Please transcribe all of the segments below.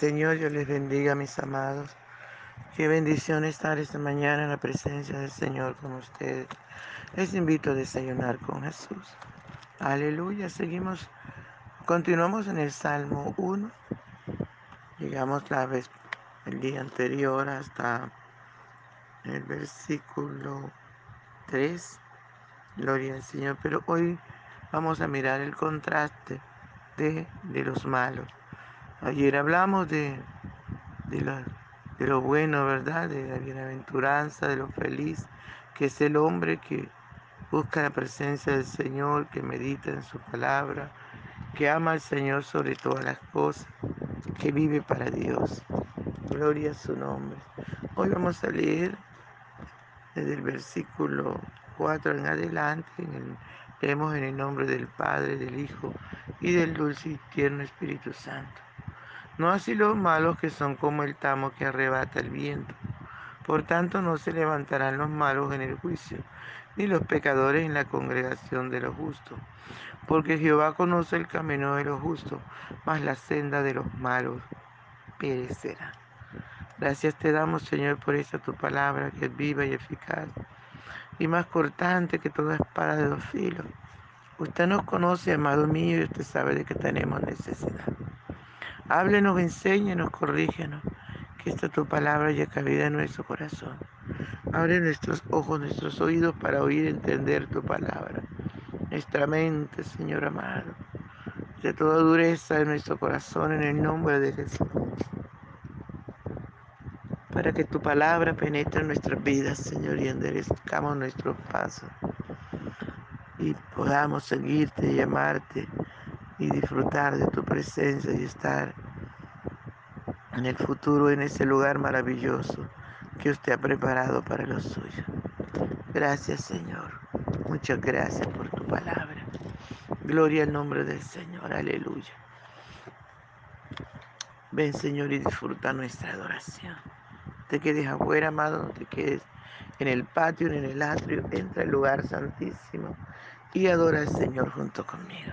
Señor, yo les bendiga, mis amados. Qué bendición estar esta mañana en la presencia del Señor con ustedes. Les invito a desayunar con Jesús. Aleluya. Seguimos, continuamos en el Salmo 1. Llegamos la vez, el día anterior hasta el versículo 3. Gloria al Señor. Pero hoy vamos a mirar el contraste de, de los malos. Ayer hablamos de, de, lo bueno, ¿verdad? De la bienaventuranza, de lo feliz que es el hombre que busca la presencia del Señor, que medita en su palabra, que ama al Señor sobre todas las cosas, que vive para Dios. Gloria a su nombre. Hoy vamos a leer desde el versículo 4 en adelante, leemos en el nombre del Padre, del Hijo y del dulce y tierno Espíritu Santo. No así los malos que son como el tamo que arrebata el viento. Por tanto no se levantarán los malos en el juicio, ni los pecadores en la congregación de los justos. Porque Jehová conoce el camino de los justos, mas la senda de los malos perecerá. Gracias te damos, Señor, por esa tu palabra que es viva y eficaz, y más cortante que toda espada de dos filos. Usted nos conoce, amado mío, y usted sabe de que tenemos necesidad. Háblenos, enséñanos, corrígenos, que esta tu palabra haya cabida en nuestro corazón. Abre nuestros ojos, nuestros oídos para oír y entender tu palabra. Nuestra mente, Señor amado, de toda dureza de nuestro corazón en el nombre de Jesús. Para que tu palabra penetre en nuestras vidas, Señor, y enderezcamos nuestros pasos. Y podamos seguirte y amarte y disfrutar de tu presencia y estar en el futuro en ese lugar maravilloso que usted ha preparado para los suyos. Gracias Señor. Muchas gracias por tu palabra. Gloria al nombre del Señor. Aleluya. Ven Señor y disfruta nuestra adoración. Te quedes afuera, amado, no te quedes en el patio ni en el atrio. Entra al lugar santísimo y adora al Señor junto conmigo.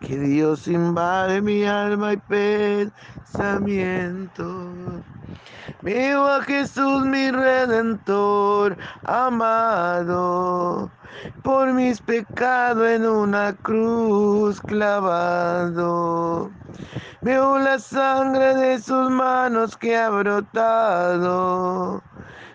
que Dios invade mi alma y pensamiento. Veo a Jesús mi redentor amado, por mis pecados en una cruz clavado. Veo la sangre de sus manos que ha brotado.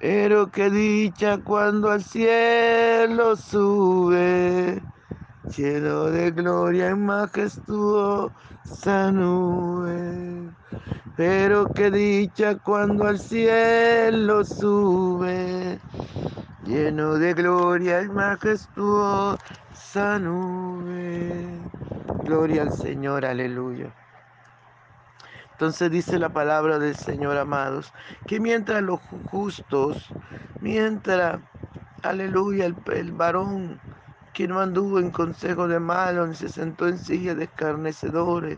Pero qué dicha cuando al cielo sube, lleno de gloria y majestuosa nube. Pero qué dicha cuando al cielo sube, lleno de gloria y majestuosa nube. Gloria al Señor, aleluya. Entonces dice la palabra del Señor, amados, que mientras los justos, mientras, aleluya, el, varón que no anduvo en consejo de malos, ni se sentó en silla de escarnecedores,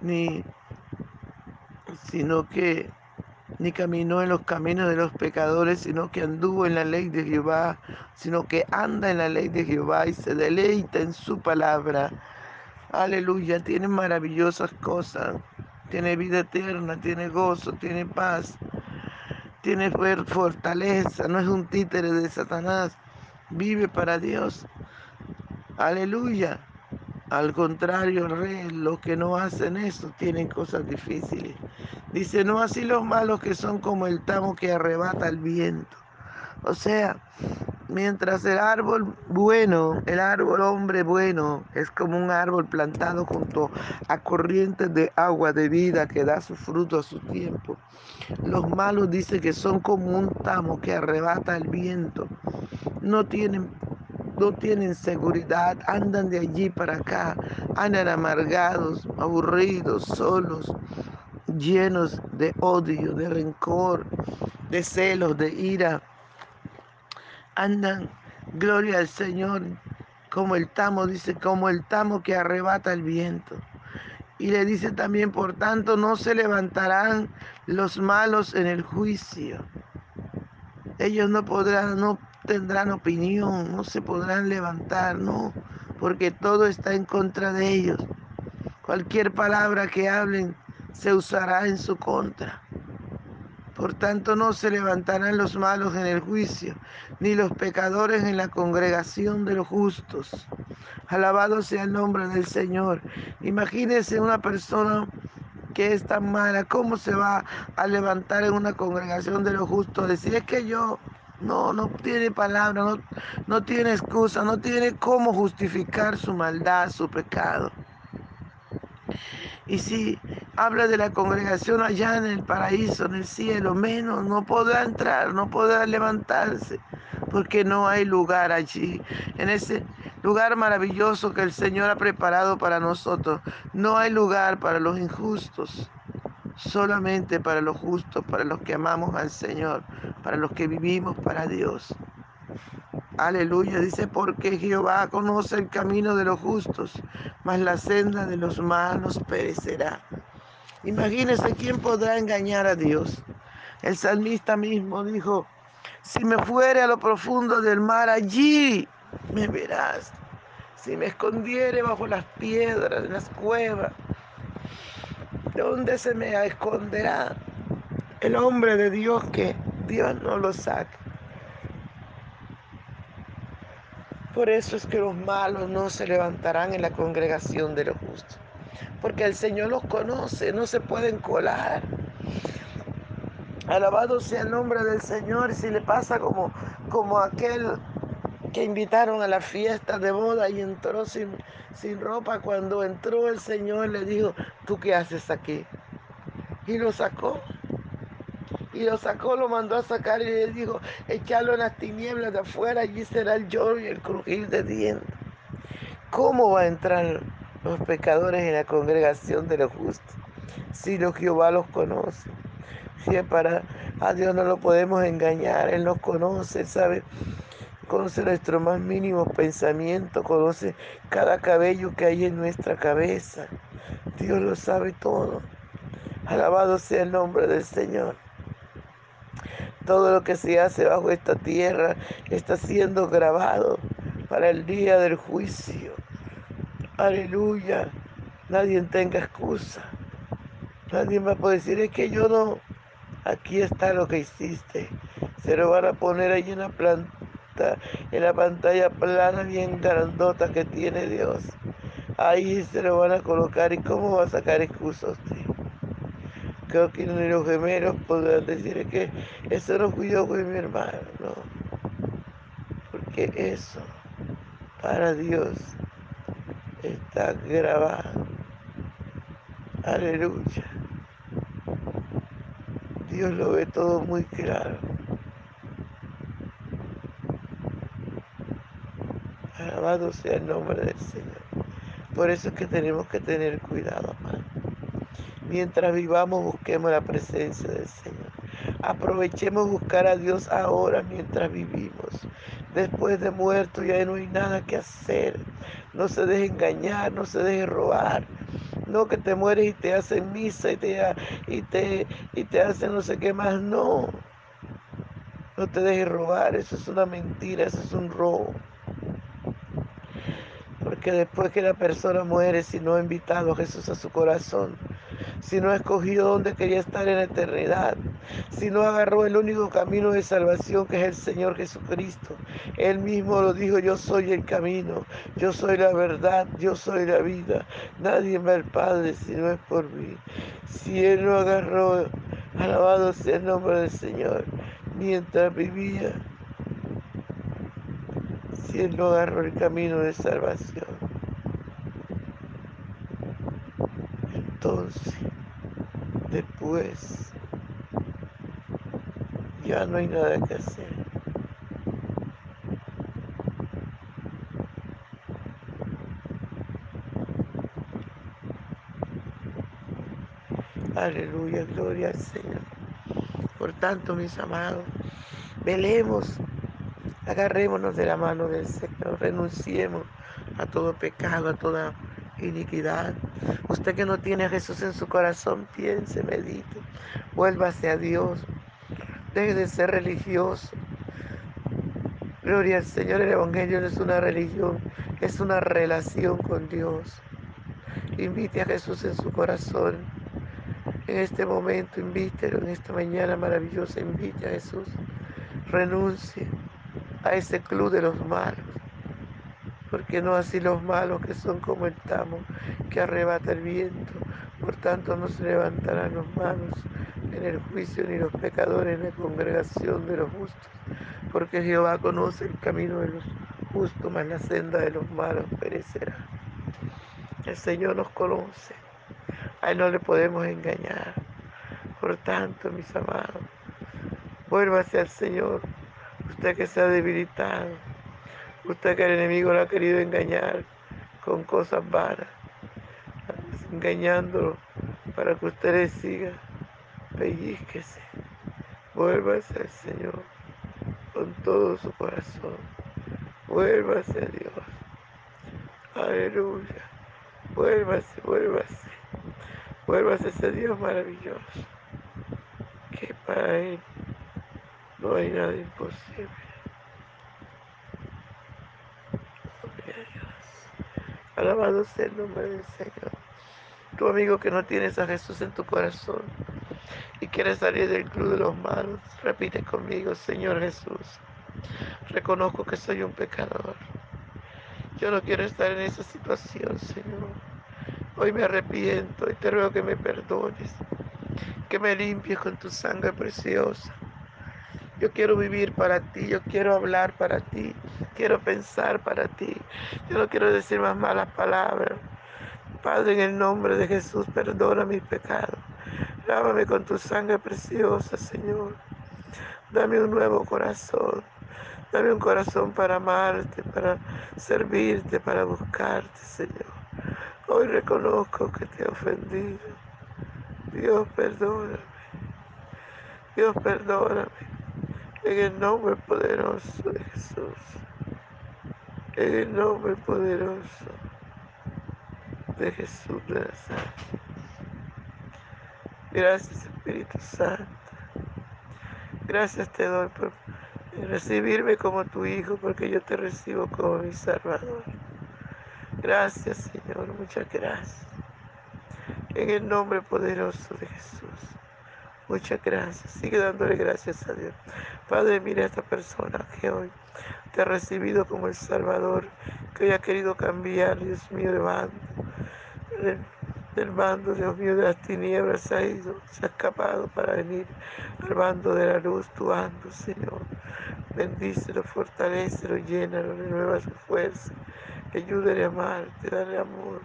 ni, sino que ni caminó en los caminos de los pecadores, sino que anduvo en la ley de Jehová, sino que anda en la ley de Jehová y se deleita en su palabra. Aleluya, tiene maravillosas cosas. Tiene vida eterna, tiene gozo, tiene paz, tiene fortaleza, no es un títere de Satanás. Vive para Dios. Aleluya. Al contrario, rey, los que no hacen eso tienen cosas difíciles. Dice, no así los malos que son como el tamo que arrebata el viento. O sea, Mientras el árbol bueno, el árbol hombre bueno, es como un árbol plantado junto a corrientes de agua de vida que da su fruto a su tiempo. Los malos dicen que son como un tamo que arrebata el viento. No tienen, no tienen seguridad, andan de allí para acá, andan amargados, aburridos, solos, llenos de odio, de rencor, de celos, de ira andan, gloria al Señor, como el tamo, dice, como el tamo que arrebata el viento. Y le dice también, por tanto, no se levantarán los malos en el juicio. Ellos no podrán, no tendrán opinión, no se podrán levantar, no, porque todo está en contra de ellos. Cualquier palabra que hablen se usará en su contra. Por tanto, no se levantarán los malos en el juicio, ni los pecadores en la congregación de los justos. Alabado sea el nombre del Señor. Imagínese una persona que es tan mala, ¿cómo se va a levantar en una congregación de los justos? Decir, es que yo no, no tiene palabra, no, no tiene excusa, no tiene cómo justificar su maldad, su pecado. Y si habla de la congregación allá en el paraíso, en el cielo, menos, no podrá entrar, no podrá levantarse, porque no hay lugar allí. En ese lugar maravilloso que el Señor ha preparado para nosotros, no hay lugar para los injustos, solamente para los justos, para los que amamos al Señor, para los que vivimos para Dios. Aleluya, dice, porque Jehová conoce el camino de los justos, mas la senda de los malos perecerá. Imagínese quién podrá engañar a Dios. El salmista mismo dijo, si me fuere a lo profundo del mar, allí me verás. Si me escondiere bajo las piedras, en las cuevas, ¿dónde se me esconderá el hombre de Dios que Dios no lo saque? Por eso es que los malos no se levantarán en la congregación de los justos. Porque el Señor los conoce, no se pueden colar. Alabado sea el nombre del Señor. Si le pasa como, como aquel que invitaron a la fiesta de boda y entró sin, sin ropa, cuando entró el Señor le dijo, ¿tú qué haces aquí? Y lo sacó y lo sacó, lo mandó a sacar y le dijo, echarlo en las tinieblas de afuera, allí será el lloro y el crujir de dientes. ¿Cómo va a entrar los pecadores en la congregación de los justos? Si los Jehová los conoce. Para a Dios no lo podemos engañar, Él nos conoce, sabe, conoce nuestros más mínimos pensamientos, conoce cada cabello que hay en nuestra cabeza. Dios lo sabe todo. Alabado sea el nombre del Señor. Todo lo que se hace bajo esta tierra está siendo grabado para el día del juicio. Aleluya. Nadie tenga excusa. Nadie a poder decir, es que yo no. Aquí está lo que hiciste. Se lo van a poner ahí en la planta, en la pantalla plana bien grandota que tiene Dios. Ahí se lo van a colocar. ¿Y cómo va a sacar excusas usted? Creo que ni los gemelos podrán decir que eso no fui yo, fue mi hermano. No. Porque eso para Dios está grabado. Aleluya. Dios lo ve todo muy claro. Alabado sea el nombre del Señor. Por eso es que tenemos que tener cuidado, amado. Mientras vivamos, busquemos la presencia del Señor. Aprovechemos buscar a Dios ahora mientras vivimos. Después de muerto ya no hay nada que hacer. No se deje engañar, no se deje robar. No que te mueres y te hacen misa y te, y te, y te hacen no sé qué más. No. No te dejes robar. Eso es una mentira, eso es un robo. Porque después que la persona muere, si no ha invitado a Jesús a su corazón, si no ha escogido dónde quería estar en la eternidad, si no agarró el único camino de salvación que es el Señor Jesucristo. Él mismo lo dijo, yo soy el camino, yo soy la verdad, yo soy la vida. Nadie va al Padre si no es por mí. Si Él no agarró, alabado sea el nombre del Señor, mientras vivía, si Él no agarró el camino de salvación. Entonces, después, ya no hay nada que hacer. Aleluya, gloria al Señor. Por tanto, mis amados, velemos, agarrémonos de la mano del Señor, renunciemos a todo pecado, a toda iniquidad. Usted que no tiene a Jesús en su corazón, piense, medite, vuélvase a Dios, deje de ser religioso. Gloria al Señor, el Evangelio no es una religión, es una relación con Dios. Invite a Jesús en su corazón. En este momento, invítelo, en esta mañana maravillosa, invite a Jesús. Renuncie a ese club de los malos porque no así los malos que son como el tamo que arrebata el viento. Por tanto no se levantarán los malos en el juicio ni los pecadores en la congregación de los justos, porque Jehová conoce el camino de los justos, mas la senda de los malos perecerá. El Señor nos conoce, a Él no le podemos engañar. Por tanto, mis amados, vuélvase al Señor, usted que se ha debilitado Usted que el enemigo lo ha querido engañar con cosas vanas, engañándolo para que usted le siga. Pellizquese, vuélvase al Señor con todo su corazón. Vuélvase a Dios. Aleluya. Vuélvase, vuélvase. Vuélvase a ese Dios maravilloso. Que para Él no hay nada imposible. Alabado sea el nombre del Señor. Tu amigo que no tienes a Jesús en tu corazón y quieres salir del club de los malos, repite conmigo, Señor Jesús. Reconozco que soy un pecador. Yo no quiero estar en esa situación, Señor. Hoy me arrepiento y te ruego que me perdones, que me limpies con tu sangre preciosa. Yo quiero vivir para ti, yo quiero hablar para ti, quiero pensar para ti. Yo no quiero decir más malas palabras. Padre, en el nombre de Jesús, perdona mis pecados. Lávame con tu sangre preciosa, Señor. Dame un nuevo corazón. Dame un corazón para amarte, para servirte, para buscarte, Señor. Hoy reconozco que te he ofendido. Dios, perdóname. Dios, perdóname. En el nombre poderoso de Jesús. En el nombre poderoso de Jesús de Nazaret. Gracias, Espíritu Santo. Gracias te doy por recibirme como tu Hijo, porque yo te recibo como mi Salvador. Gracias, Señor, muchas gracias. En el nombre poderoso de Jesús. Muchas gracias. Sigue dándole gracias a Dios. Padre, mira a esta persona que hoy te ha recibido como el Salvador, que hoy ha querido cambiar, Dios mío, bando. Del bando, Dios mío, de las tinieblas ha ido, se ha escapado para venir al bando de la luz, tu bando, Señor. Bendícelo, fortalecelo, llénalo, renueva su fuerza. Ayúdale a amarte, dale amor,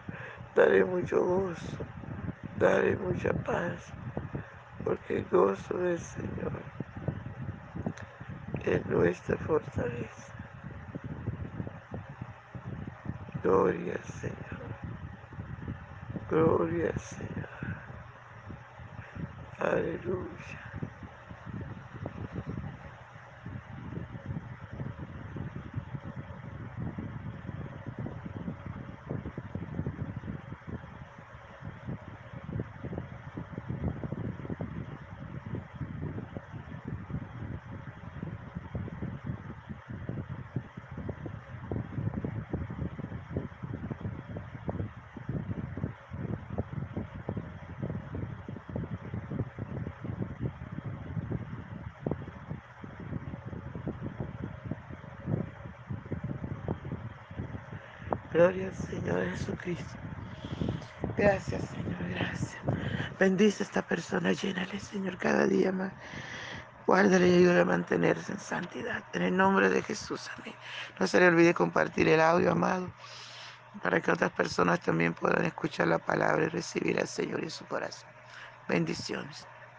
dale mucho gozo, dale mucha paz, porque el gozo del Señor es nuestra fortaleza. Gloria al Señor, gloria al Señor. Aleluya. Gloria al Señor Jesucristo. Gracias, Señor, gracias. Bendice a esta persona, llénale, Señor, cada día más. Guárdale y ayúdale a mantenerse en santidad. En el nombre de Jesús, amén. No se le olvide compartir el audio, amado, para que otras personas también puedan escuchar la palabra y recibir al Señor en su corazón. Bendiciones.